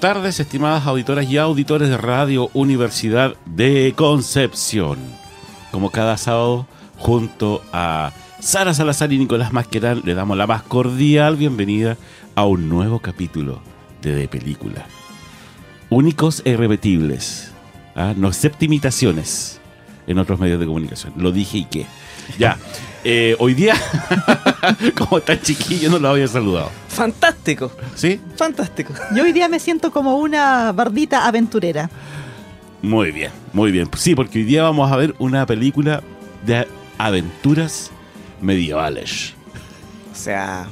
Tardes, estimadas auditoras y auditores de Radio Universidad de Concepción. Como cada sábado, junto a Sara Salazar y Nicolás Masquerán, le damos la más cordial bienvenida a un nuevo capítulo de De Película. Únicos e irrepetibles, ¿ah? no septimitaciones en otros medios de comunicación. Lo dije y qué. Ya, eh, hoy día, como está chiquillo, no lo había saludado. Fantástico, ¿Sí? fantástico. Yo hoy día me siento como una bardita aventurera. Muy bien, muy bien. Sí, porque hoy día vamos a ver una película de aventuras medievales. O sea,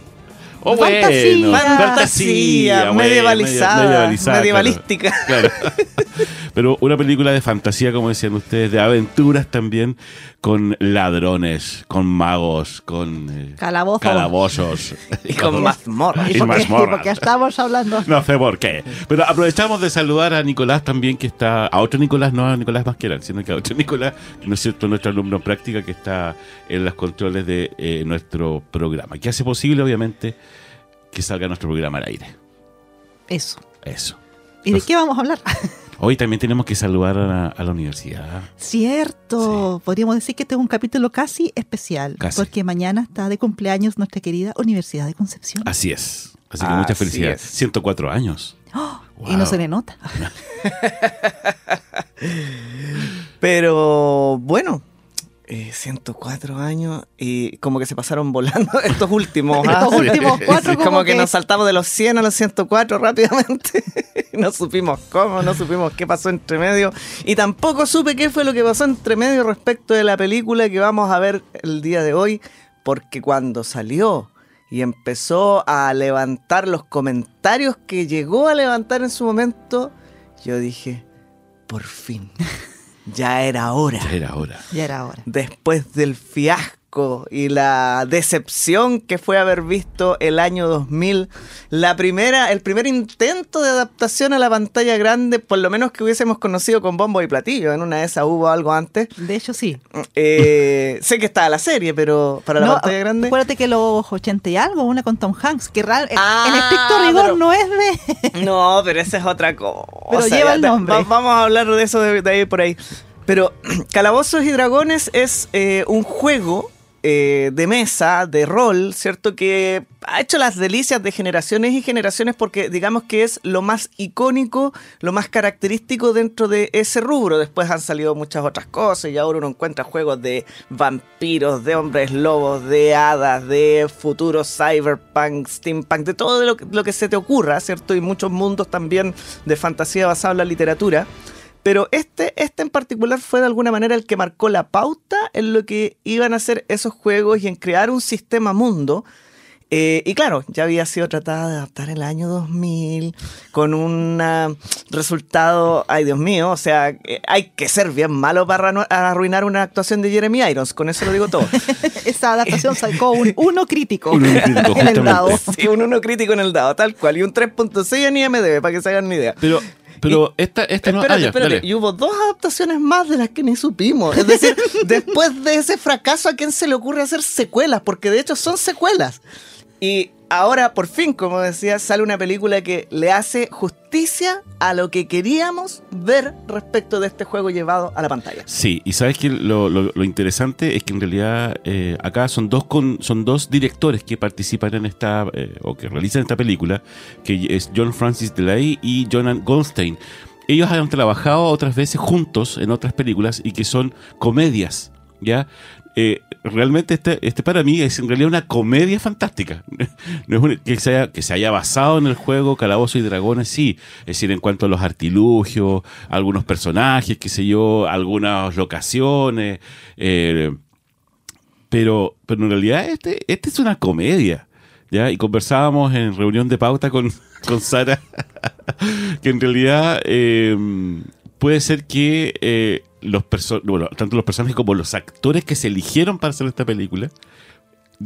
Oh, Fantasía. bueno, fantasía, bueno, medievalizada, medievalística. Claro. claro. Pero una película de fantasía, como decían ustedes, de aventuras también, con ladrones, con magos, con eh, Calabozos. calabozos. Y con mazmorras. Y mazmorras. Porque estamos hablando. No sé por qué. Pero aprovechamos de saludar a Nicolás también, que está. A otro Nicolás, no a Nicolás Masquerán, sino que a otro Nicolás, no es cierto, nuestro alumno en práctica, que está en los controles de eh, nuestro programa. Que hace posible, obviamente, que salga nuestro programa al aire. Eso. Eso. ¿Y de qué vamos a hablar? Hoy también tenemos que saludar a la, a la universidad. Cierto. Podríamos decir que este es un capítulo casi especial. Casi. Porque mañana está de cumpleaños nuestra querida Universidad de Concepción. Así es. Así que muchas felicidades. es. 104 años. ¡Oh! Wow. Y no se le nota. Pero bueno, eh, 104 años y como que se pasaron volando estos últimos. ¿ah? Estos últimos cuatro como, como que, que- nos saltamos de los 100 a los 104 rápidamente. no supimos cómo, no supimos qué pasó entre medio. Y tampoco supe qué fue lo que pasó entre medio respecto de la película que vamos a ver el día de hoy. Porque cuando salió y empezó a levantar los comentarios que llegó a levantar en su momento, yo dije, por fin, ya era hora Ya era hora. Ya era hora. después del fiasco y la decepción que fue haber visto el año 2000, la primera, el primer intento de adaptación a la pantalla grande, por lo menos que hubiésemos conocido con bombo y platillo, en una de esas hubo algo antes. De hecho, sí. Eh, sé que estaba la serie, pero para la No, pantalla grande... Acuérdate que los 80 y algo, una con Tom Hanks, que ra- en- Ah, en estricto rigor pero- no es de. No, pero esa es otra cosa. Pero lleva el nombre. va- vamos a hablar de eso de, de ahí por ahí. Pero Calabozos y Dragones es eh, un juego eh, de mesa, de rol, ¿cierto? Que ha hecho las delicias de generaciones y generaciones porque digamos que es lo más icónico, lo más característico dentro de ese rubro. Después han salido muchas otras cosas y ahora uno encuentra juegos de vampiros, de hombres lobos, de hadas, de futuro cyberpunk, steampunk, de todo lo, que- lo que se te ocurra, ¿cierto? Y muchos mundos también de fantasía basada en la literatura. Pero este, este en particular fue de alguna manera el que marcó la pauta en lo que iban a ser esos juegos y en crear un sistema mundo. Eh, y claro, ya había sido tratada de adaptar el año 2000 con un ah, resultado, ay Dios mío, o sea, eh, hay que ser bien malo para arru- arruinar una actuación de Jeremy Irons, con eso lo digo todo. Esa adaptación sacó un uno crítico Un uno crítico, en el dado. Sí, un 1 crítico en el dado, tal cual, y un 3.6 en IMDb, para que se hagan una idea. Pero, pero esta, esta no. Espérate, ah, ya, espérate. dale. Y hubo dos adaptaciones más de las que ni supimos. Es decir, después de ese fracaso, ¿a quién se le ocurre hacer secuelas? Porque de hecho son secuelas. Y ahora, por fin, como decía, sale una película que le hace justicia a lo que queríamos ver respecto de este juego llevado a la pantalla. Sí, y sabes que lo, interesante es que en realidad eh, acá son dos con, son dos directores que participan en esta eh, o que realizan esta película, que es John Francis Delay y Jonan Goldstein. Ellos han trabajado otras veces juntos en otras películas y que son comedias, ¿ya? Eh, realmente este, este para mí es en realidad una comedia fantástica. Que, se haya, que se haya basado en el juego Calabozo y Dragones, sí. Es decir, en cuanto a los artilugios, algunos personajes, qué sé yo, algunas locaciones. eh, pero, pero en realidad este, este es una comedia. ¿ya? Y conversábamos en reunión de pauta con, con Sara que en realidad eh, puede ser que eh, los bueno, tanto los personajes como los actores que se eligieron para hacer esta película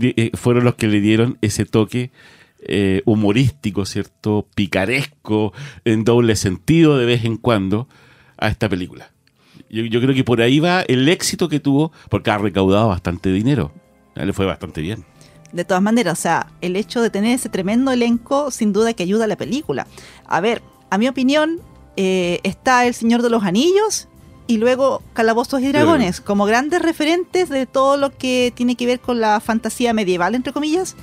eh, fueron los que le dieron ese toque eh, humorístico, ¿cierto? Picaresco, en doble sentido de vez en cuando a esta película. Yo, creo que por ahí va el éxito que tuvo, porque ha recaudado bastante dinero. Ya Le fue bastante bien. De todas maneras, o sea, el hecho de tener ese tremendo elenco sin duda que ayuda a la película. A ver, a mi opinión, eh, está El Señor de los Anillos y luego Calabozos y Dragones como grandes referentes de todo lo que tiene que ver con la fantasía medieval, entre comillas,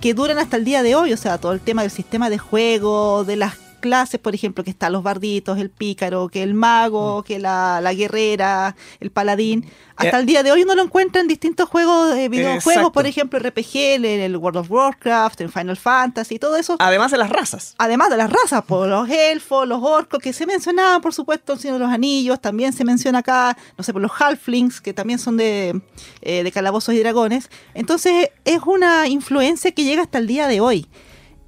que duran hasta el día de hoy. O sea, todo el tema del sistema de juego, de las clases, por ejemplo, que están los barditos, el pícaro, que el mago, que la, la guerrera, el paladín. Hasta Eh, el día de hoy uno lo encuentra en distintos juegos de videojuegos, Exacto. por ejemplo, RPG, en el World of Warcraft, en Final Fantasy, todo eso. Además de las razas. Además de las razas, por los elfos, los orcos, que se mencionaban, por supuesto, en Señor de los Anillos, también se menciona acá, no sé, por los halflings, que también son de, eh, de calabozos y dragones. Entonces, es una influencia que llega hasta el día de hoy.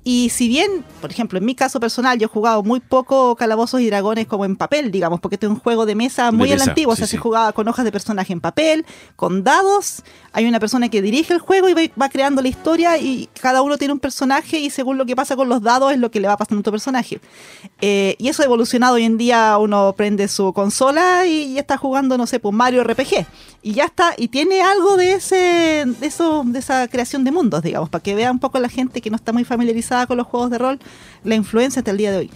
Y si bien, por ejemplo, en mi caso personal, yo he jugado muy poco calabozos y dragones como en papel, digamos, porque este es un juego de mesa muy De mesa, antigua, o sí, sea, sí. se jugaba con hojas de personaje en papel, con dados, hay una persona que dirige el juego y va, va creando la historia y cada uno tiene un personaje y según lo que pasa con los dados es lo que le va pasando a tu personaje. Eh, y eso ha evolucionado hoy en día, uno prende su consola y ya está jugando, no sé, pues Mario RPG. Y ya está, y tiene algo de ese, de eso, de esa creación de mundos, digamos, para que vea un poco la gente que no está muy familiarizada con los juegos de rol, la influencia hasta el día de hoy.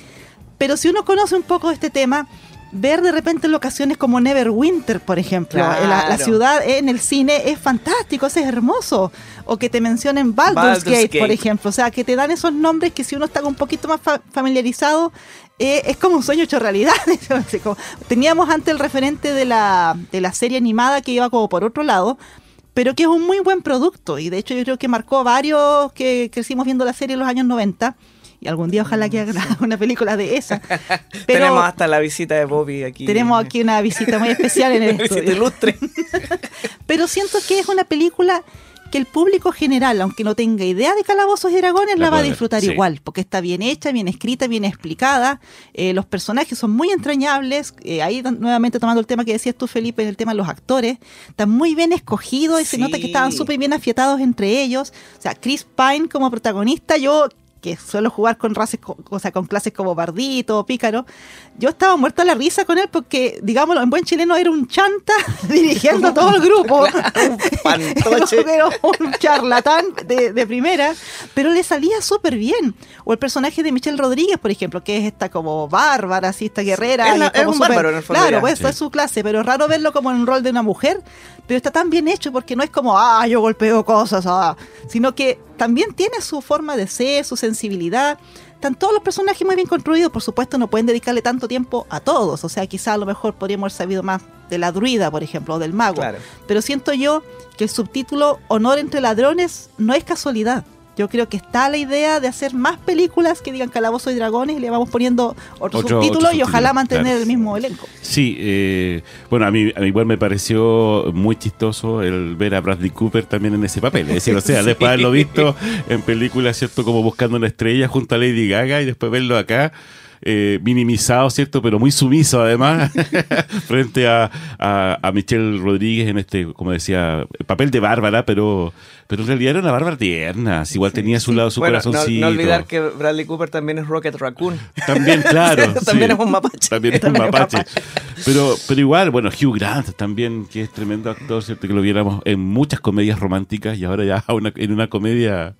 Pero si uno conoce un poco este tema, ver de repente locaciones como Neverwinter, por ejemplo, Claro. la, la ciudad en el cine es fantástico, es hermoso. O que te mencionen Baldur's, Baldur's Gate, por Gate. ejemplo. O sea, que te dan esos nombres que si uno está un poquito más fa- familiarizado, eh, es como un sueño hecho realidad. Teníamos antes el referente de la, de la serie animada que iba como por otro lado, pero que es un muy buen producto. Y de hecho yo creo que marcó varios que crecimos viendo la serie en los años 90. Y algún día ojalá que hagan una película de esa. Pero Tenemos hasta la visita de Bobby aquí. tenemos aquí una visita muy especial en el Una visita estudio. ilustre. Pero siento que es una película que el público general, aunque no tenga idea de calabozos y dragones, La la, va a ver, disfrutar sí. igual, porque está bien hecha, bien escrita, bien explicada. eh, los personajes son muy entrañables. eh, ahí nuevamente tomando el tema que decías tú, Felipe, en el tema de los actores, están muy bien escogidos y se nota que estaban súper bien afiatados entre ellos. O sea, Chris Pine como protagonista, yo que suelo jugar con co- o sea, con clases como Bardito, Pícaro, yo estaba muerto a la risa con él porque, digámoslo, en buen chileno era un chanta dirigiendo todo el grupo. fantoche. Era un charlatán de, de primera, pero le salía súper bien. O el personaje de Michelle Rodríguez, por ejemplo, que es esta como bárbara, así, esta guerrera. Es como es un súper- bárbaro, en el fondo, Claro, pues eso Sí. es su clase, pero es raro verlo como en un rol de una mujer. Pero está tan bien hecho porque no es como, ah, yo golpeo cosas, ah, sino que también tiene su forma de ser, su sensibilidad. Están todos los personajes muy bien construidos, por supuesto no pueden dedicarle tanto tiempo a todos, o sea, quizá a lo mejor podríamos haber sabido más de la druida, por ejemplo, o del mago. Claro. Pero siento yo que el subtítulo Honor entre ladrones no es casualidad. Yo creo que está la idea de hacer más películas que digan Calabozo y Dragones y le vamos poniendo otro, Otro- subtítulo otro y ojalá mantener claro. el mismo elenco. Sí, eh, bueno, a mí, a mí igual me pareció muy chistoso el ver a Bradley Cooper también en ese papel. Es decir, o sea, Sí. después de haberlo visto en películas, ¿cierto? Como buscando una estrella junto a Lady Gaga y después verlo acá. Eh, minimizado, ¿cierto? Pero muy sumiso además frente a, a, a Michelle Rodríguez en este, como decía, papel de bárbara, pero, pero en realidad era una bárbara tierna. Igual tenía a su lado su Bueno, no, corazoncito. no olvidar que Bradley Cooper también es Rocket Raccoon. También, claro. También sí. es un mapache. También es un mapache. Pero, pero igual, bueno, Hugh Grant también, que es tremendo actor, ¿cierto? Que lo viéramos en muchas comedias románticas y ahora ya una- en una comedia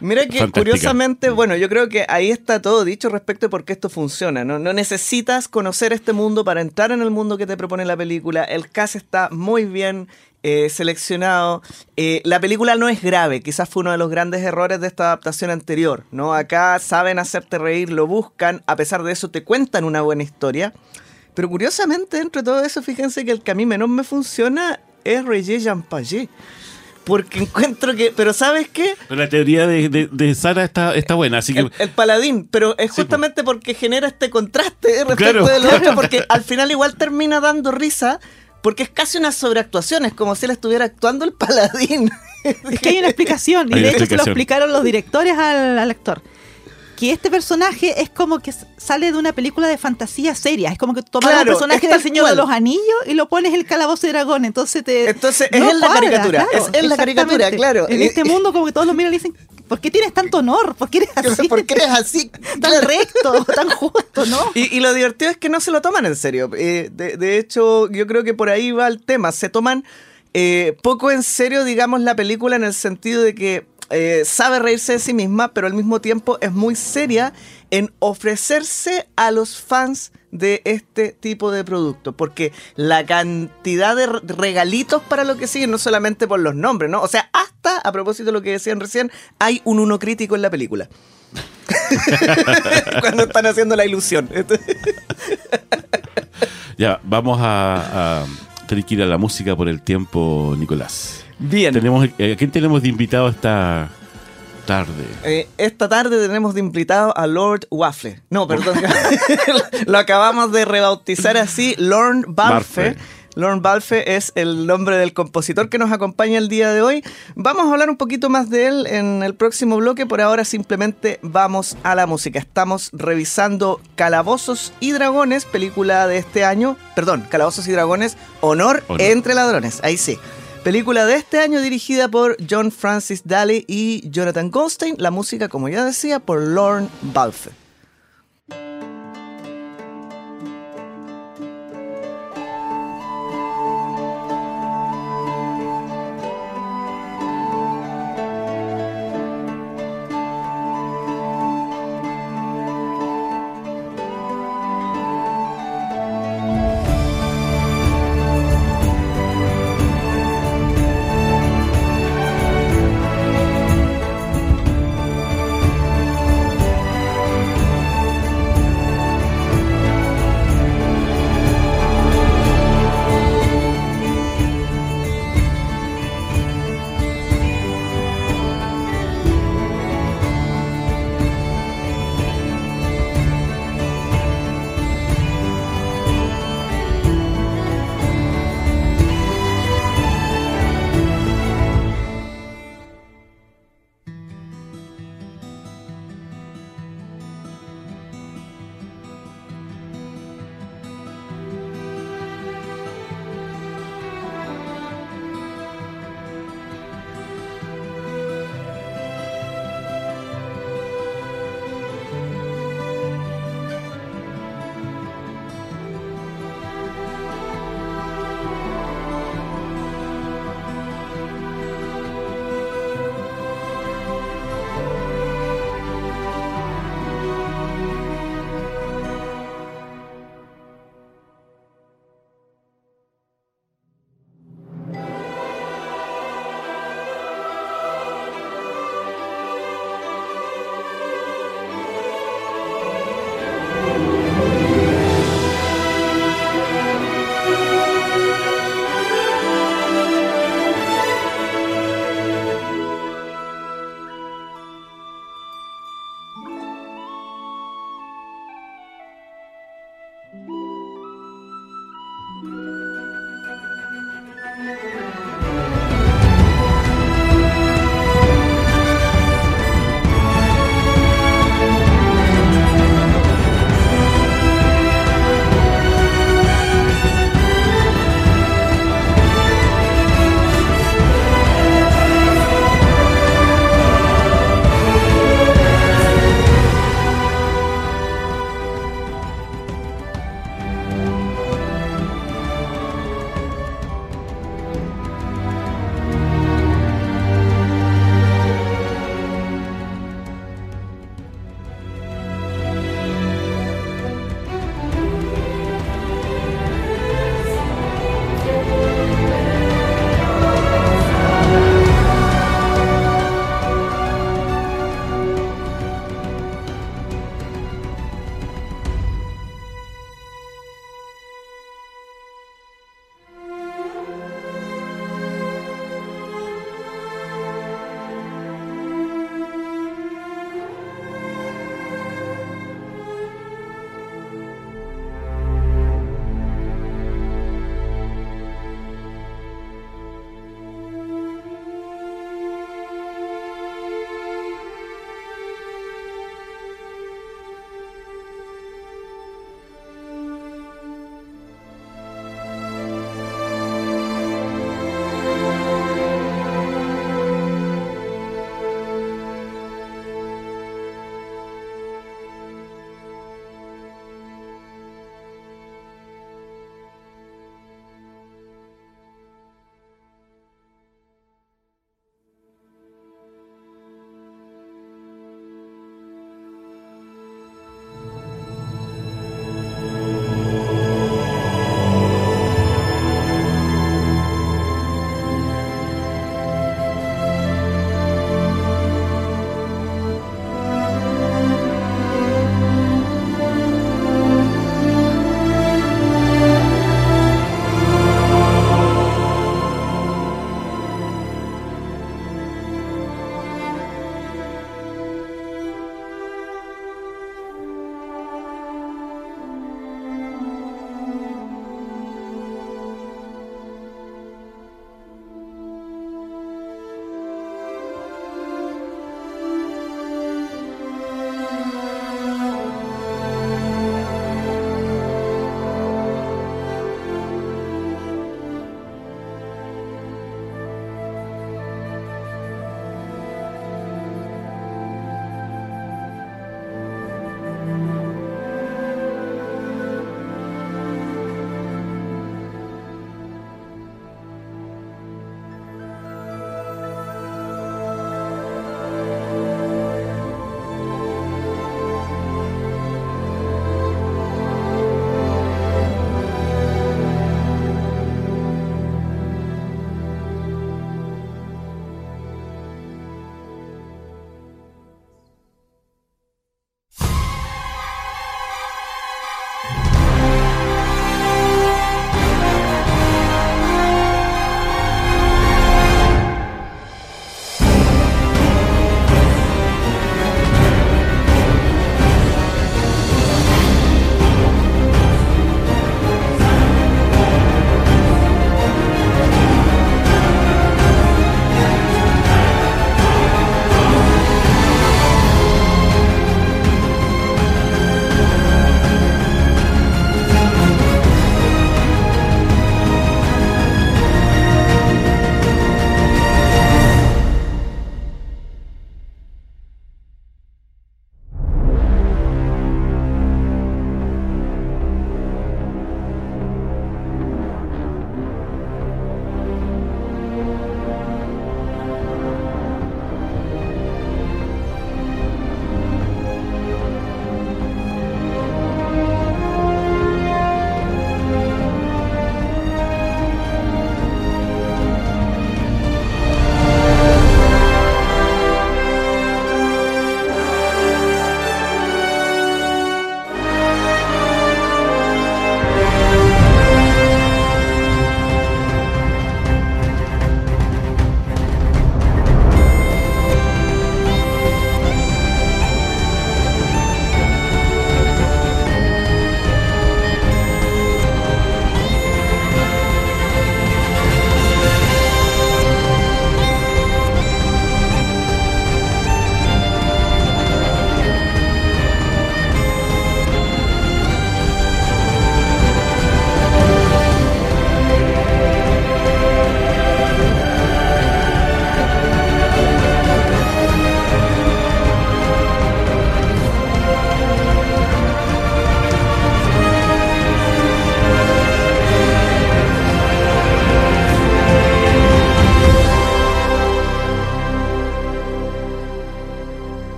Mira que Fantástica. curiosamente, bueno, yo creo que ahí está todo dicho respecto de por qué esto funciona. ¿no? no necesitas conocer este mundo para entrar en el mundo que te propone la película. El cast está muy bien eh, seleccionado. Eh, la película no es grave, quizás fue uno de los grandes errores de esta adaptación anterior. ¿no? Acá saben hacerte reír, lo buscan, a pesar de eso te cuentan una buena historia. Pero curiosamente, dentro de todo eso, fíjense que el que a mí menos me funciona es Roger Jean Pagé. Porque encuentro que. Pero ¿sabes qué? Pero la teoría de, de- de Sara está, está buena, así que El, el paladín, pero es Sí, justamente porque genera este contraste respecto Claro. de lo otro, porque al final igual termina dando risa, porque es casi una sobreactuación, es como si él estuviera actuando el paladín. Es que hay una explicación, y Hay de hecho se lo explicaron los directores al, al actor. Que este personaje es como que sale de una película de fantasía seria. Es como que tomas Claro, un personaje del Señor cual. de los Anillos y lo pones el calabozo de dragón. Entonces te. Entonces, es la caricatura, es la caricatura, claro. En este mundo, como que todos lo miran y dicen: ¿Por qué tienes tanto honor? ¿Por qué eres así? porque eres así. Tan claro. recto, tan justo, ¿no? Y, y lo divertido es que no se lo toman en serio. Eh, de, de hecho, yo creo que por ahí va el tema. Se toman eh, poco en serio, digamos, la película en el sentido de que eh, sabe reírse de sí misma, pero al mismo tiempo es muy seria en ofrecerse a los fans de este tipo de producto, porque la cantidad de re- regalitos para lo que siguen, no solamente por los nombres, ¿no? O sea, hasta, a propósito de lo que decían recién, hay un uno crítico en la película. Cuando están haciendo la ilusión. ya, vamos a, a a la música por el tiempo, Nicolás. Bien. Tenemos, eh, ¿A quién tenemos de invitado esta tarde? Eh, esta tarde tenemos de invitado a Lord Waffle. No, perdón. Lo acabamos de rebautizar así, Lorne Balfe. Balfe. Lorne Balfe es el nombre del compositor que nos acompaña el día de hoy. Vamos a hablar un poquito más de él en el próximo bloque. Por ahora simplemente vamos a la música. Estamos revisando Calabozos y Dragones, película de este año. Perdón, Calabozos y Dragones, Honor, Honor. entre ladrones. Ahí sí. Película de este año dirigida por John Francis Daly y Jonathan Goldstein. La música, como ya decía, por Lorne Balfe.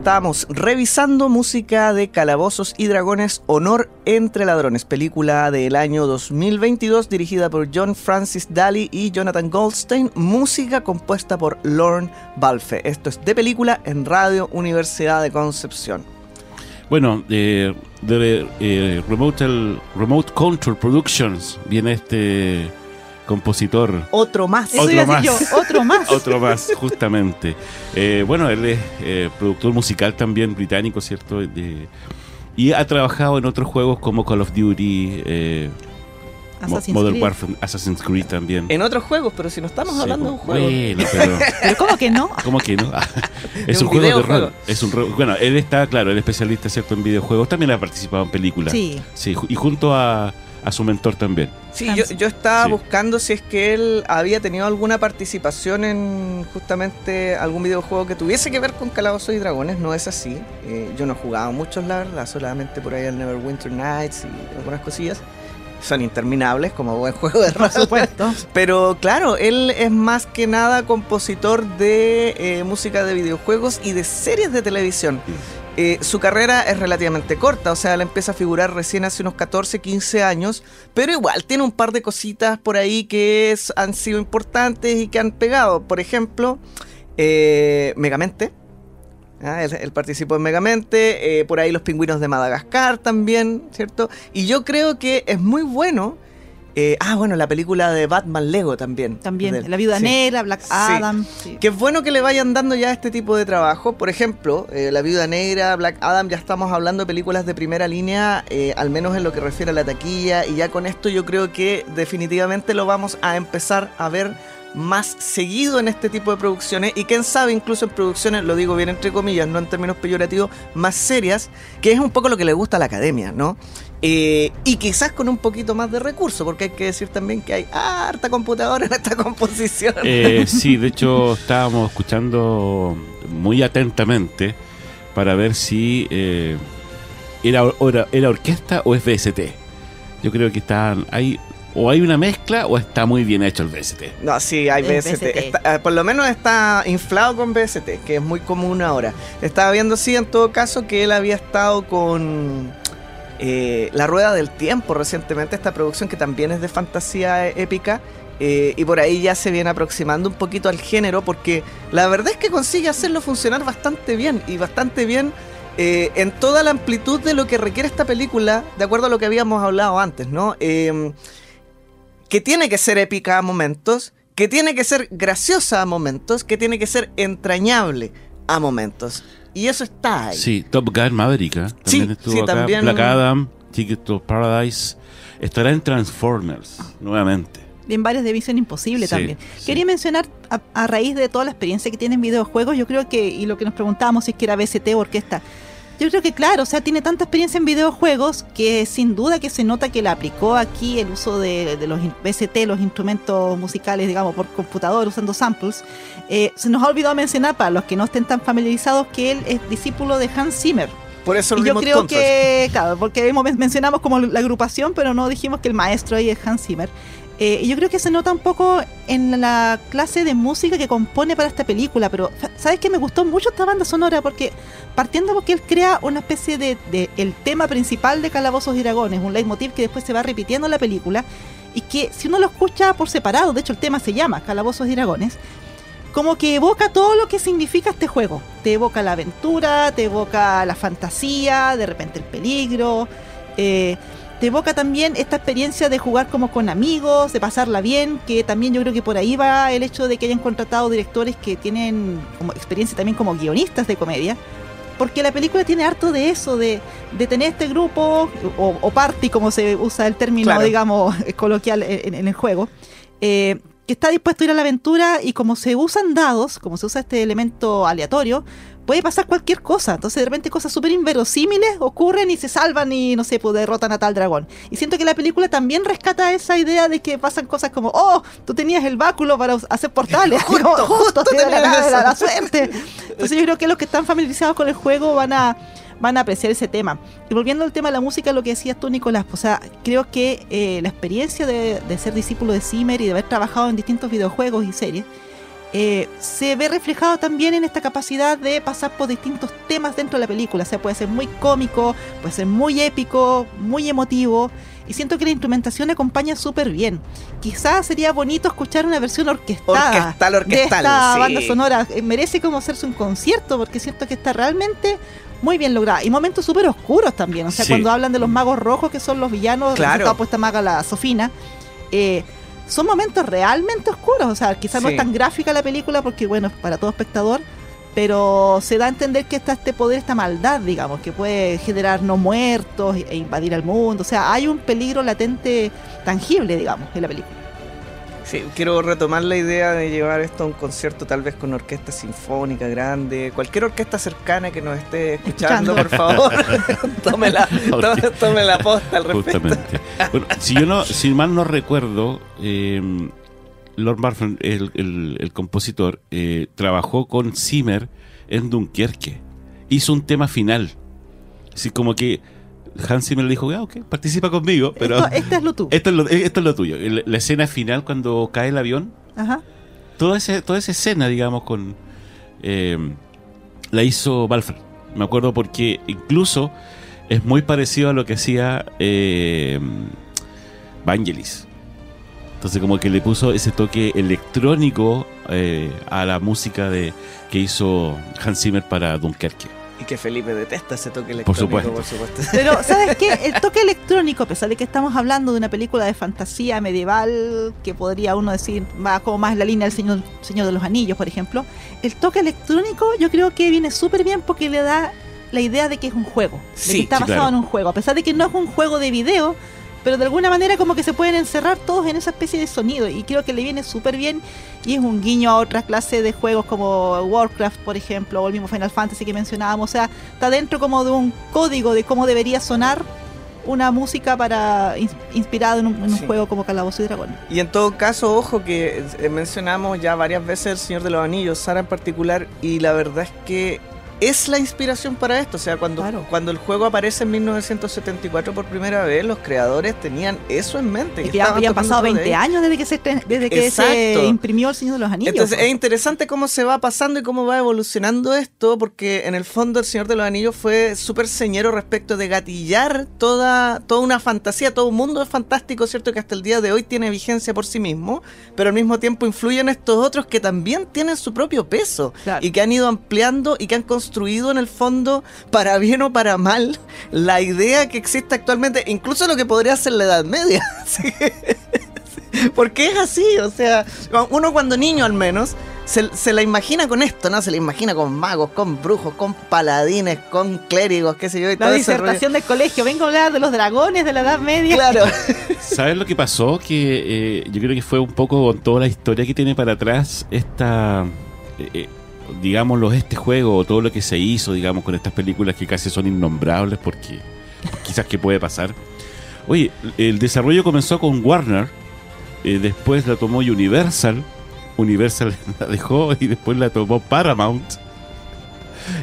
Estamos revisando música de Calabozos y Dragones Honor entre Ladrones, película del año 2022 dirigida por John Francis Daly y Jonathan Goldstein, música compuesta por Lorne Balfe. Esto es de película en Radio Universidad de Concepción. Bueno, eh, de eh, Remote, Remote Control Productions viene este compositor. Otro más. Eso Otro iba a más. decir yo, otro más. Otro más, justamente. Eh, bueno, él es eh, productor musical también británico, ¿cierto? De- y ha trabajado en otros juegos como Call of Duty, eh, Assassin's Modern Creed. Warfare, Assassin's Creed también. En otros juegos, pero si no estamos Sí, hablando de un pues, juego. Bueno, pero Pero ¿cómo que no? ¿cómo que no? es un un, juego de rol. Es un bueno, él está, claro, él es especialista, ¿cierto? En videojuegos. También ha participado en películas. Sí. Sí, y junto a, a su mentor también. Sí, yo, yo estaba Sí. buscando si es que él había tenido alguna participación en justamente algún videojuego que tuviese que ver con Calabozos y Dragones. No es así. Eh, yo no he jugado muchos, la verdad. Solamente por ahí el Neverwinter Nights y algunas cosillas. Son interminables como buen juego de rol. Por supuesto. Pero claro, él es más que nada compositor de eh, música de videojuegos y de series de televisión. Eh, su carrera es relativamente corta, o sea, él empieza a figurar recién hace unos 14, 15 años, pero igual tiene un par de cositas por ahí que han sido importantes y que han pegado. Por ejemplo, eh, Megamente. Ah, él, él participó en Megamente, eh, por ahí los pingüinos de Madagascar también, ¿cierto? Y yo creo que es muy bueno. Eh, ah, bueno, la película de Batman Lego también. También. La Viuda Sí. Negra, Black Sí. Adam. sí. Que es bueno que le vayan dando ya este tipo de trabajo. Por ejemplo, eh, La Viuda Negra, Black Adam, ya estamos hablando de películas de primera línea, eh, al menos en lo que refiere a la taquilla. Y ya con esto yo creo que definitivamente lo vamos a empezar a ver más seguido en este tipo de producciones. Y quién sabe, incluso en producciones, lo digo bien entre comillas, no en términos peyorativos, más serias, que es un poco lo que le gusta a la academia, ¿no? Eh, y quizás con un poquito más de recursos, porque hay que decir también que hay harta computadora en esta composición. Eh, sí, de hecho estábamos escuchando muy atentamente para ver si eh, era, era, era orquesta o es VST. Yo creo que están hay o hay una mezcla o está muy bien hecho el VST. No, sí, hay BST. BST. Está- por lo menos está inflado con BST, que es muy común ahora. Estaba viendo, sí, en todo caso, que él había estado con eh, La Rueda del Tiempo recientemente, esta producción que también es de fantasía eh, épica. eh, y por ahí ya se viene aproximando un poquito al género, porque la verdad es que consigue hacerlo funcionar bastante bien y bastante bien eh, en toda la amplitud de lo que requiere esta película, de acuerdo a lo que habíamos hablado antes, ¿no? Eh, que tiene que ser épica a momentos, que tiene que ser graciosa a momentos, que tiene que ser entrañable a momentos. Y eso está ahí. Sí, Top Gun Maverick ¿eh? también Sí, estuvo sí, acá. también- Black Adam, Ticket to Paradise. Estará en Transformers nuevamente. Y en varias de Misión Imposible Sí, también. sí. Quería mencionar, a, a raíz de toda la experiencia que tiene en videojuegos, yo creo que, y lo que nos preguntábamos si es que era BST o orquesta, yo creo que claro, o sea, tiene tanta experiencia en videojuegos que sin duda que se nota que le aplicó aquí el uso de, de los BST, los instrumentos musicales, digamos, por computador, usando samples. Eh, se nos ha olvidado mencionar, para los que no estén tan familiarizados, que él es discípulo de Hans Zimmer. Por eso el Y yo creo control. que, claro, porque mencionamos como la agrupación, pero no dijimos que el maestro ahí es Hans Zimmer. Eh, yo creo que se nota un poco en la clase de música que compone para esta película, pero ¿sabes que Me gustó mucho esta banda sonora porque partiendo porque él crea una especie de, de el tema principal de Calabozos y Dragones, un leitmotiv que después se va repitiendo en la película y que si uno lo escucha por separado, de hecho el tema se llama Calabozos y Dragones, como que evoca todo lo que significa este juego. Te evoca la aventura, te evoca la fantasía, de repente el peligro. eh, te evoca también esta experiencia de jugar como con amigos, de pasarla bien, que también yo creo que por ahí va el hecho de que hayan contratado directores que tienen como experiencia también como guionistas de comedia. Porque la película tiene harto de eso, de, de tener este grupo, o, o party, como se usa el término, Claro. digamos, coloquial en, en el juego, eh, que está dispuesto a ir a la aventura y como se usan dados, como se usa este elemento aleatorio, puede pasar cualquier cosa. Entonces de repente cosas súper inverosímiles ocurren y se salvan y no sé, pues derrotan a tal dragón. Y siento que la película también rescata esa idea de que pasan cosas como, oh, tú tenías el báculo para hacer portales. Justo, Como, justo te la, la- la- la eso. suerte. Entonces yo creo que los que están familiarizados con el juego van a van a apreciar ese tema. Y volviendo al tema de la música, lo que decías tú, Nicolás, pues, o sea, creo que eh, la experiencia de, de ser discípulo de Zimmer y de haber trabajado en distintos videojuegos y series, eh, se ve reflejado también en esta capacidad de pasar por distintos temas dentro de la película. O sea, puede ser muy cómico, puede ser muy épico, muy emotivo. Y siento que la instrumentación acompaña súper bien. Quizás sería bonito escuchar una versión orquestada Orquestal, orquestal, de esta sí. banda sonora. Eh, Merece como hacerse un concierto porque siento que está realmente muy bien lograda. Y momentos súper oscuros también. O sea, Sí. cuando hablan de los magos rojos, que son los villanos, Claro. está puesta maga la Sofina. eh, son momentos realmente oscuros. O sea, quizás no es tan gráfica la película porque, bueno, es para todo espectador. Pero se da a entender que está este poder, esta maldad, digamos, que puede generar no muertos e invadir al mundo. O sea, hay un peligro latente tangible, digamos, en la película. Sí, quiero retomar la idea de llevar esto a un concierto tal vez con orquesta sinfónica grande, cualquier orquesta cercana que nos esté escuchando, Escuchando. por favor, tome la, tome, tome la posta al respecto. Justamente. Bueno, si yo no, si mal no recuerdo, eh, Lord Marfan, el, el- el compositor, eh, trabajó con Zimmer en Dunkerque. Hizo un tema final. Así como que Hans Zimmer le dijo, ah, ok, participa conmigo, pero Esto, este es lo tú. esto, es lo, esto es lo tuyo. La escena final cuando cae el avión, Ajá. toda, ese, toda esa escena, digamos, con eh, la hizo Balfour. Me acuerdo porque incluso es muy parecido a lo que hacía eh, Vangelis. Entonces como que le puso ese toque electrónico eh, a la música de que hizo Hans Zimmer para Dunkerque. Y que Felipe detesta ese toque electrónico, supuesto. por supuesto. Pero, ¿sabes qué? El toque electrónico, a pesar de que estamos hablando de una película de fantasía medieval, que podría uno decir va como más en la línea del Señor, Señor de los Anillos, por ejemplo, el toque electrónico yo creo que viene súper bien porque le da la idea de que es un juego, de Sí, que está sí, basado claro. en un juego, a pesar de que no es un juego de video, pero de alguna manera como que se pueden encerrar todos en esa especie de sonido y creo que le viene súper bien y es un guiño a otra clase de juegos como Warcraft, por ejemplo, o el mismo Final Fantasy que mencionábamos, o sea, está dentro como de un código de cómo debería sonar una música para ins- inspirada en un, en un Sí. juego como Calabozo y Dragón. Y en todo caso, ojo que eh, mencionamos ya varias veces El Señor de los Anillos, Sara en particular, y la verdad es que es la inspiración para esto. O sea, cuando, Claro. cuando el juego aparece en 1974 por primera vez, los creadores tenían eso en mente. Y que habían pasado todo de 20 ahí. años desde que se, desde que se imprimió El Señor de los Anillos. Entonces es interesante cómo se va pasando y cómo va evolucionando esto, porque en el fondo El Señor de los Anillos fue súper señero respecto de gatillar toda, toda una fantasía, todo un mundo fantástico, ¿cierto? Que hasta el día de hoy tiene vigencia por sí mismo, pero al mismo tiempo influyen estos otros que también tienen su propio peso Claro. y que han ido ampliando y que han construido en el fondo, para bien o para mal, la idea que existe actualmente, incluso lo que podría ser la Edad Media. Porque es así, o sea, uno cuando niño al menos se, se la imagina con esto, ¿no? Se la imagina con magos, con brujos, con paladines, con clérigos, qué sé yo, y La todo disertación del colegio, vengo a hablar de los dragones de la Edad Media. Claro, ¿Sabes lo que pasó? Que eh, yo creo que fue un poco con toda la historia que tiene para atrás esta, eh, eh, digámoslo, este juego o todo lo que se hizo, digamos, con estas películas que casi son innombrables porque quizás que puede pasar. Oye, el desarrollo comenzó con Warner, eh, después la tomó Universal, Universal la dejó y después la tomó Paramount.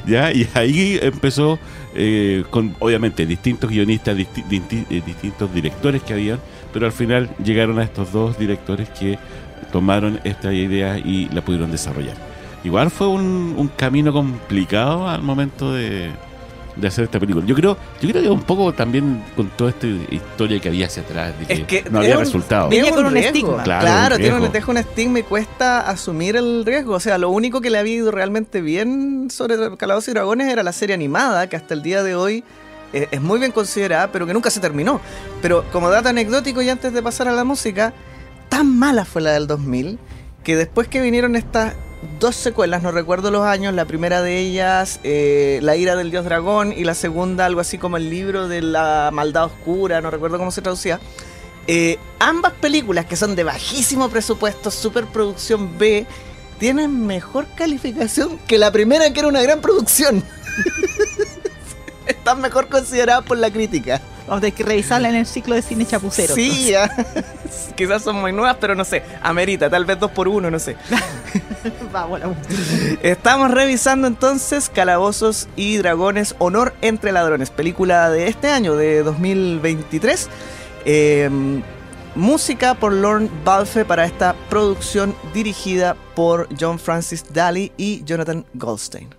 ¿Ya? Y ahí empezó eh, con, obviamente, distintos guionistas, disti- eh, distintos directores que habían, pero al final llegaron a estos dos directores que tomaron esta idea y la pudieron desarrollar. Igual fue un, un camino complicado al momento de, de hacer esta película. Yo creo, yo creo que un poco también con toda esta historia que había hacia atrás, de que, Es que no había era un- resultado. Venía Tiene con un riesgo. estigma. Claro, Claro, un tiene un, riesgo. deja un estigma y cuesta asumir el riesgo. O sea, lo único que le había ido realmente bien sobre Calabozos y Dragones era la serie animada, que hasta el día de hoy eh, es muy bien considerada, pero que nunca se terminó. Pero como dato anecdótico y antes de pasar a la música, tan mala fue la del 2000 que después que vinieron estas dos secuelas, no recuerdo los años, la primera de ellas, eh, La ira del dios dragón, y la segunda algo así como el libro de la maldad oscura, no recuerdo cómo se traducía. Eh, ambas películas que son de bajísimo presupuesto, superproducción B, tienen mejor calificación que la primera que era una gran producción. Están mejor consideradas por la crítica. Vamos a tener que revisarla en el ciclo de cine chapucero. Sí, ya. quizás son muy nuevas, pero no sé. Amerita, tal vez dos por uno, no sé. entonces. Va, bueno. Estamos revisando entonces Calabozos y Dragones, Honor entre Ladrones, película de este año, de 2023. Eh, música por Lorne Balfe para esta producción dirigida por John Francis Daly y Jonathan Goldstein.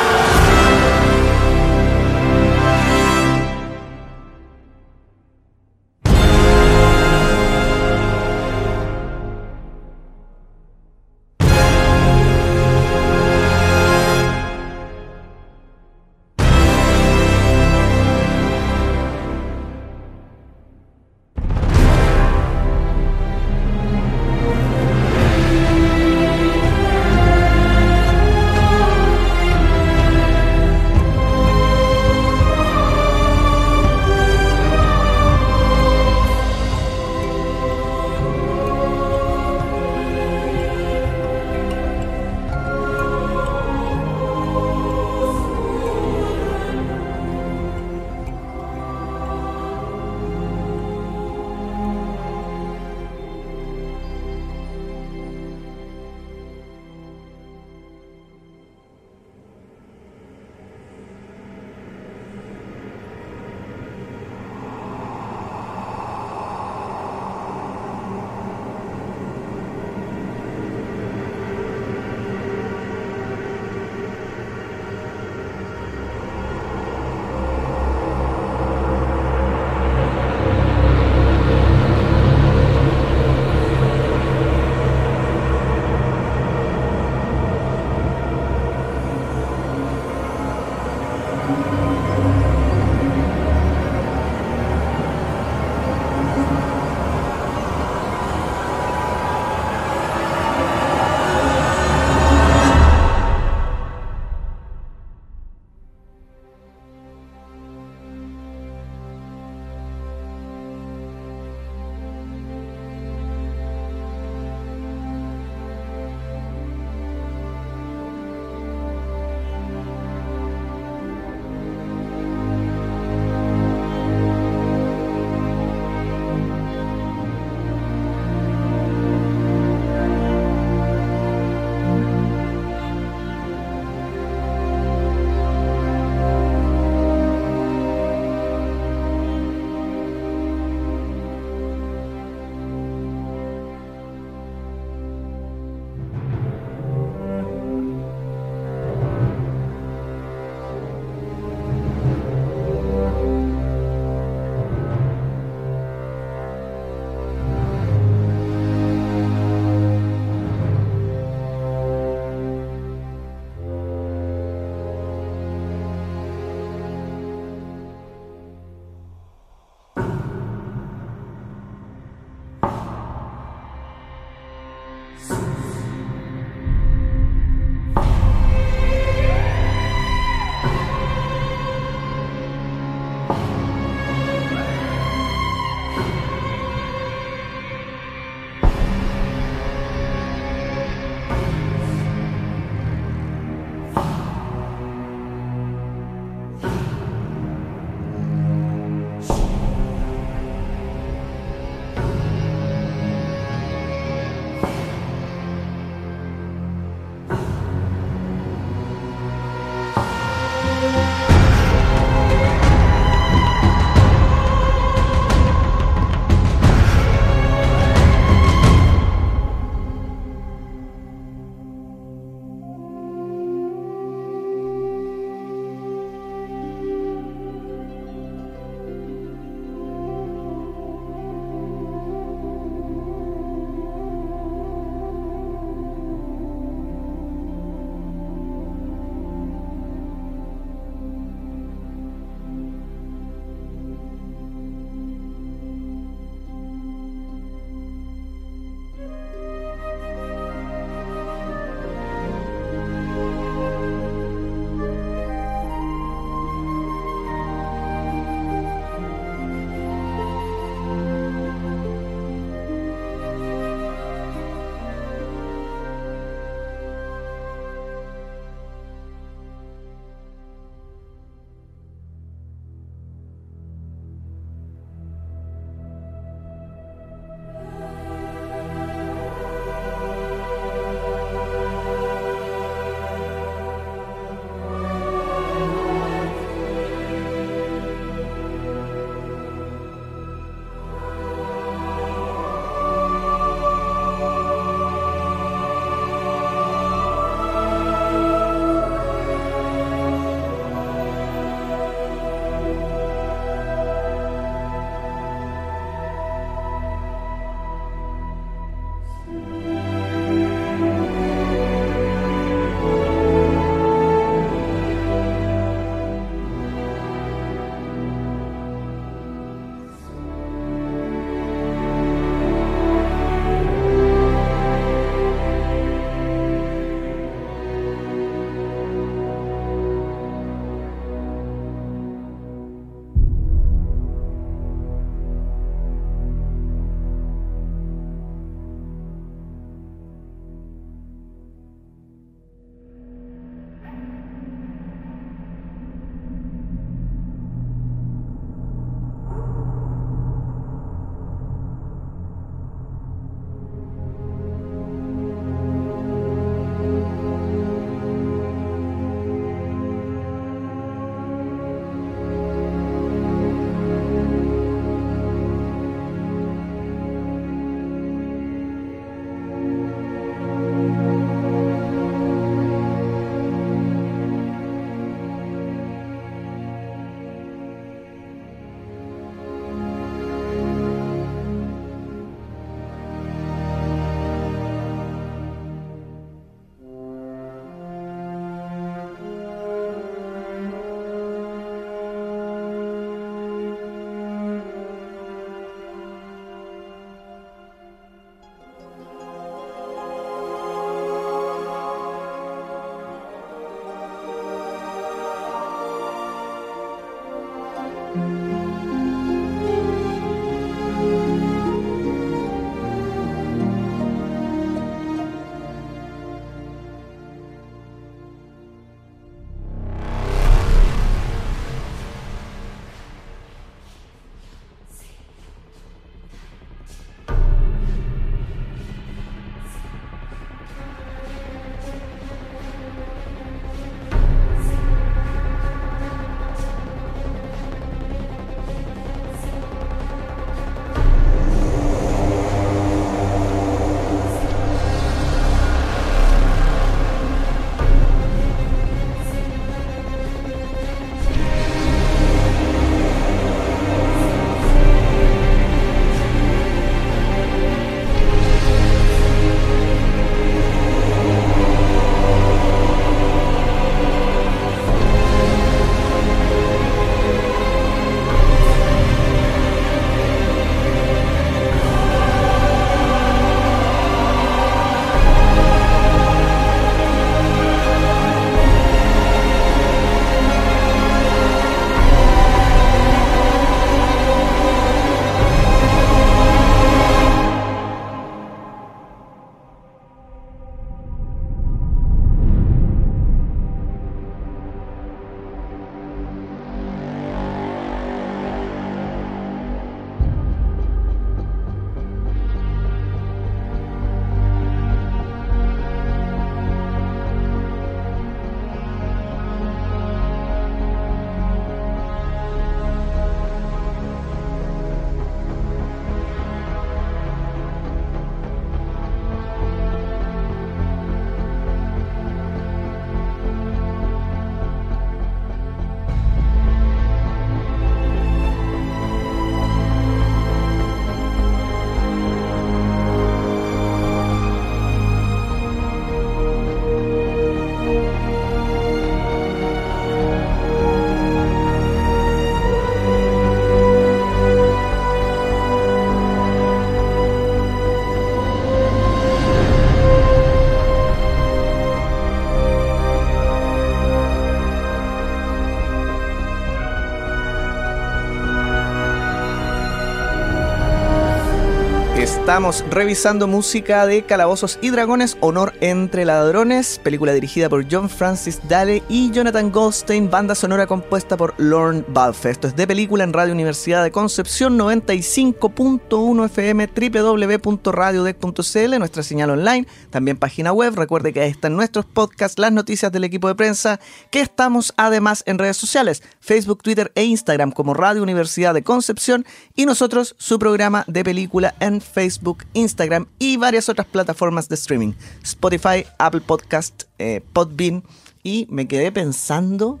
Estamos revisando música de Calabozos y Dragones, Honor entre Ladrones, película dirigida por John Francis Daly y Jonathan Goldstein, banda sonora compuesta por Lorne Balfe. Esto es de película en Radio Universidad de Concepción 95.1 FM, www.radiodec.cl, nuestra señal online, también página web. Recuerde que ahí están nuestros podcasts, las noticias del equipo de prensa, que estamos además en redes sociales, Facebook, Twitter e Instagram como Radio Universidad de Concepción y nosotros su programa de película en Facebook, Instagram y varias otras plataformas de streaming. Spotify, Apple Podcast, eh, Podbean. Y me quedé pensando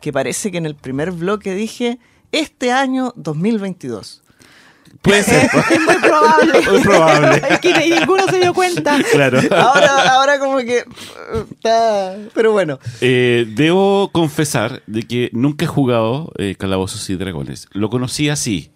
que parece que en el primer bloque dije este año 2022. Puede ser. Es muy probable. Muy probable. es que ninguno se dio cuenta. Claro. Ahora, ahora como que uh, está... Pero bueno, Eh, debo confesar de que nunca he jugado eh, Calabozos y Dragones. Lo conocí así.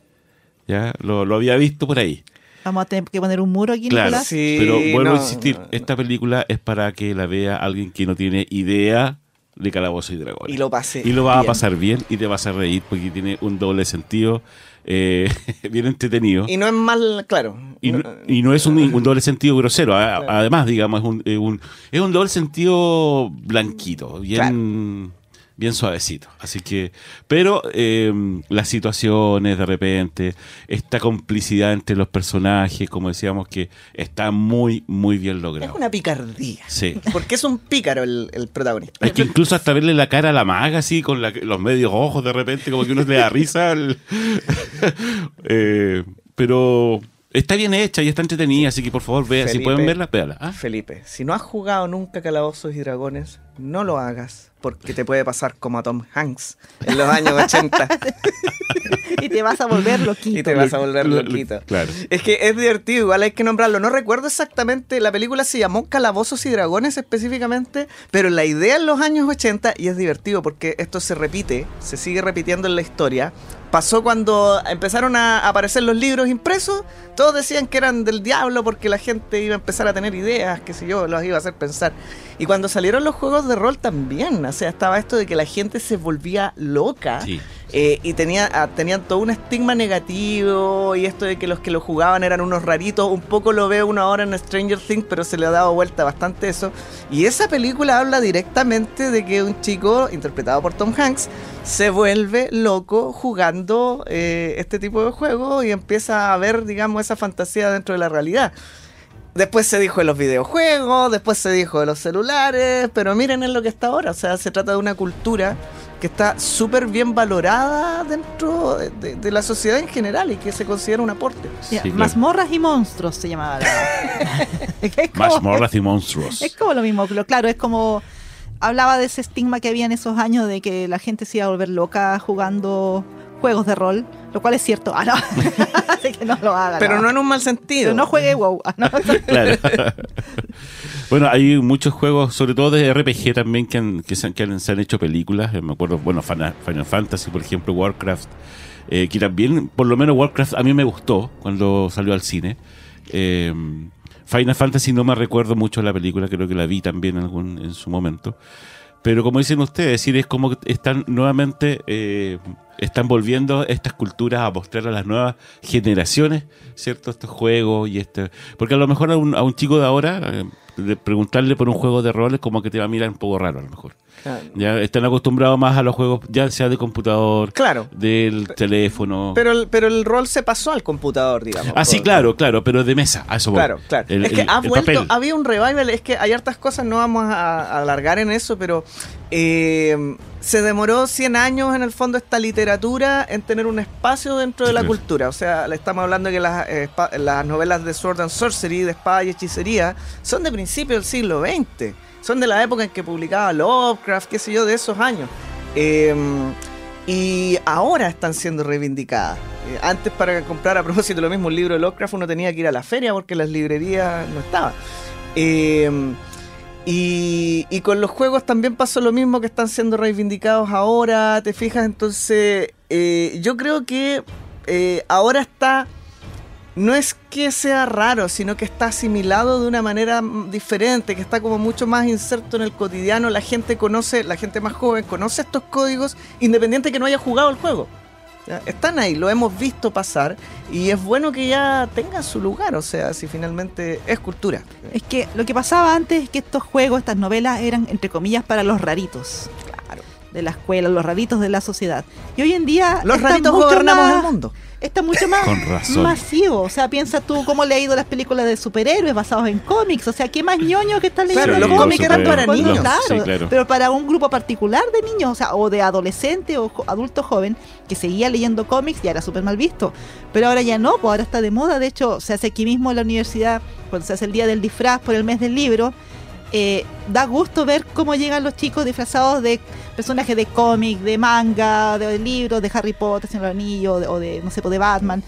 Ya, lo, lo había visto por ahí. Vamos a tener que poner un muro aquí, Claro. Nicolás. Sí, Pero vuelvo no, a insistir, no, no. esta película es para que la vea alguien que no tiene idea de Calabozos y Dragones. Y lo pasé Y lo va a pasar bien y te vas a reír porque tiene un doble sentido eh, bien entretenido. y no es mal, claro. Y no, No- y no es un, un doble sentido grosero. Claro. Además, digamos, es un, es un, es un doble sentido blanquito, bien, bien suavecito. Así que, pero eh, las situaciones de repente, esta complicidad entre los personajes, como decíamos, que está muy, muy bien Es logrado. una picardía. Sí. Porque es un pícaro el, el protagonista. Es que incluso hasta verle la cara a la maga así, con la- los medios ojos de repente, como que uno le da risa. al- Eh, pero está bien hecha y está entretenida, así que por favor, vean, si Felipe. pueden verla, véala. ¿ah? Felipe, si no has jugado nunca Calabozos y Dragones, no lo hagas, porque te puede pasar como a Tom Hanks en los años 80 Y te vas a volver loquito. y te vas a volver Lo- lo- loquito. Claro. Es que es divertido, igual hay que nombrarlo. No recuerdo exactamente, la película se llamó Calabozos y Dragones específicamente, pero la idea en los años 80, y es divertido porque esto se repite, se sigue repitiendo en la historia, pasó cuando empezaron a aparecer los libros impresos, todos decían que eran del diablo porque la gente iba a empezar a tener ideas, qué sé yo, los iba a hacer pensar. Y cuando salieron los juegos de rol también, o sea, estaba esto de que la gente se volvía loca. Sí. Eh, y tenía, ah, tenían todo un estigma negativo y esto de que los que lo jugaban eran unos raritos. Un poco lo veo uno ahora en Stranger Things, pero se le ha dado vuelta bastante eso. Y esa película habla directamente de que un chico, interpretado por Tom Hanks, se vuelve loco jugando eh, este tipo de juegos y empieza a ver, digamos, esa fantasía dentro de la realidad. Después se dijo de los videojuegos, después se dijo de los celulares, pero miren en lo que está ahora. O sea, se trata de una cultura que está súper bien valorada dentro de, de- de la sociedad en general y que se considera un aporte. Sí, claro. Mazmorras y monstruos se llamaba. Mazmorras y monstruos. es como lo mismo, pero claro, es como hablaba de ese estigma que había en esos años de que la gente se iba a volver loca jugando juegos de rol, lo cual es cierto. Ah, no. Así que no lo haga. Pero no en un mal sentido. Pero no juegue WoW. Ah, no. Claro. bueno, hay muchos juegos, sobre todo de RPG también, que, han- que, se, han, que han- se han hecho películas. Eh, Me acuerdo, bueno, Final, Final Fantasy, por ejemplo, Warcraft. eh, que también, por lo menos Warcraft a mí me gustó cuando salió al cine. Eh, Final Fantasy no me recuerdo mucho la película, creo que la vi también en, algún, en su momento. Pero como dicen ustedes, es decir, es como que están nuevamente, eh, están volviendo estas culturas a mostrar a las nuevas generaciones, ¿cierto? Estos juegos y este... Porque a lo mejor a un, a un chico de ahora, eh, de preguntarle por un juego de roles, como que te va a mirar un poco raro a lo mejor. Claro. Ya están acostumbrados más a los juegos, ya sea de computador, Claro. del teléfono. Pero el, pero el rol se pasó al computador, digamos. ah, sí, claro, claro, pero de mesa, a eso voy. Claro, claro. El- es que el- ha el vuelto, había un revival, es que hay hartas cosas, no vamos a, a alargar en eso, pero eh, se demoró 100 años en el fondo esta literatura en tener un espacio dentro de la cultura. O sea, le estamos hablando de que las, eh, las novelas de Sword and Sorcery, de espada y hechicería, son de principios del siglo XX. Son de la época en que publicaba Lovecraft, qué sé yo, de esos años. Eh, y ahora están siendo reivindicadas. Eh, antes para comprar a propósito lo mismo un libro de Lovecraft uno tenía que ir a la feria porque las librerías no estaban. Y, y con los juegos también pasó lo mismo que están siendo reivindicados ahora, ¿te fijas? Entonces eh, yo creo que eh, ahora está... No es que sea raro, sino que está asimilado de una manera mm, diferente, que está como mucho más inserto en el cotidiano. La gente conoce, la gente más joven conoce estos códigos, independiente que no haya jugado el juego. ¿Ya? Están ahí, lo hemos visto pasar y es bueno que ya tengan su lugar, o sea, si finalmente es cultura. Es que lo que pasaba antes es que estos juegos, estas novelas eran, entre comillas, para los raritos. Claro. De la escuela, los raritos de la sociedad. Y hoy en día. Los mucho gobernamos más- el mundo. Está mucho más Con razón. masivo. O sea, piensa tú cómo le ha ido las películas de superhéroes basados en cómics. O sea, ¿qué más ñoño que están leyendo Claro, los cómics? eran para niños. Claro, Sí, claro. pero para un grupo particular de niños, o sea, o de adolescente o adulto joven que seguía leyendo cómics, ya era súper mal visto. Pero ahora ya no, pues ahora está de moda. De hecho, se hace aquí mismo en la universidad, cuando se hace el día del disfraz por el mes del libro. Eh, da gusto ver cómo llegan los chicos disfrazados de personajes de cómic, de manga, de, libros, de Harry Potter, Señor Anillo, de- o de, no sé, de Batman,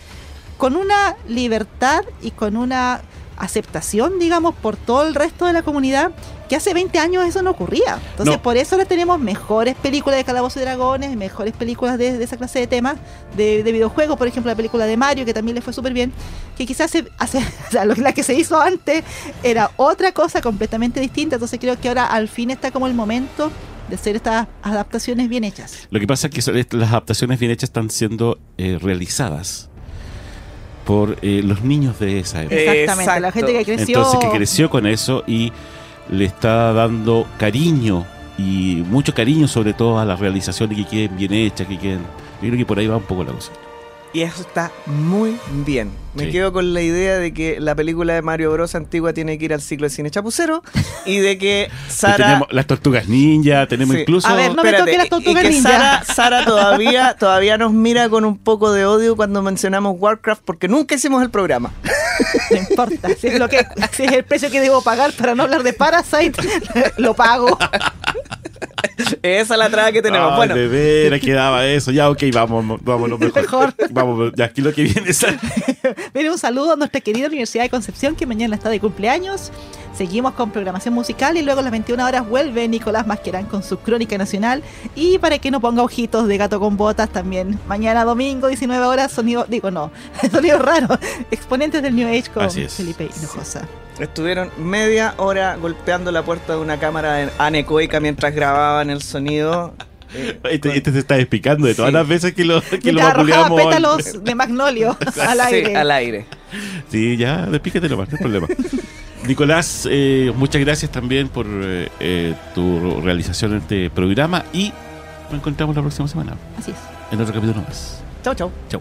con una libertad y con una aceptación, digamos, por todo el resto de la comunidad, que hace 20 años eso no ocurría. Entonces, No. por eso ahora tenemos mejores películas de Calabozos y Dragones, mejores películas de, de esa clase de temas, de, de videojuegos, por ejemplo, la película de Mario, que también le fue súper bien, que quizás se- hace, o sea, lo- la que se hizo antes era otra cosa completamente distinta, entonces creo que ahora al fin está como el momento de hacer estas adaptaciones bien hechas. Lo que pasa es que las adaptaciones bien hechas están siendo eh, realizadas por eh, los niños de esa época. Exactamente, la gente que creció... Entonces que creció con eso y le está dando cariño y mucho cariño sobre todo a las realizaciones que queden bien hechas, que queden... Yo creo que por ahí va un poco la cosa. Y eso está muy bien. Me Sí. quedo con la idea de que la película de Mario Bros. antigua tiene que ir al ciclo de cine chapucero y de que Sara... tenemos las tortugas ninja, tenemos Sí. incluso... A ver, no me toque las y tortugas que ninja. Sara, Sara todavía, todavía nos mira con un poco de odio cuando mencionamos Warcraft porque nunca hicimos el programa. No importa, si es, lo que, si es el precio que debo pagar para no hablar de Parasite, lo pago. Esa es la traba que tenemos. Ay, bueno, de veras quedaba eso. Ya, ok, vamos, vámonos mejor. Mejor. Vamos, ya aquí lo que viene es... Mire, un saludo a nuestra querida Universidad de Concepción que mañana está de cumpleaños. Seguimos con programación musical y luego a las 21 horas vuelve Nicolás Masquerán con su crónica nacional. Y para que no ponga ojitos de gato con botas también, mañana domingo, 19 horas, sonido, digo no, sonido raro, exponentes del New Age con. Felipe Hinojosa. estuvieron media hora golpeando la puerta de una cámara en- anecoica mientras grababan el sonido. Este, este se está despicando de todas Sí. las veces que lo, que lo pétalos de magnolio al sí, aire. al aire. Sí, ya, despícate nomás, no hay problema. Nicolás, eh, muchas gracias también por eh, eh, tu realización en este programa y nos encontramos la próxima semana Así es. en otro capítulo más. Chau, chau. Chau.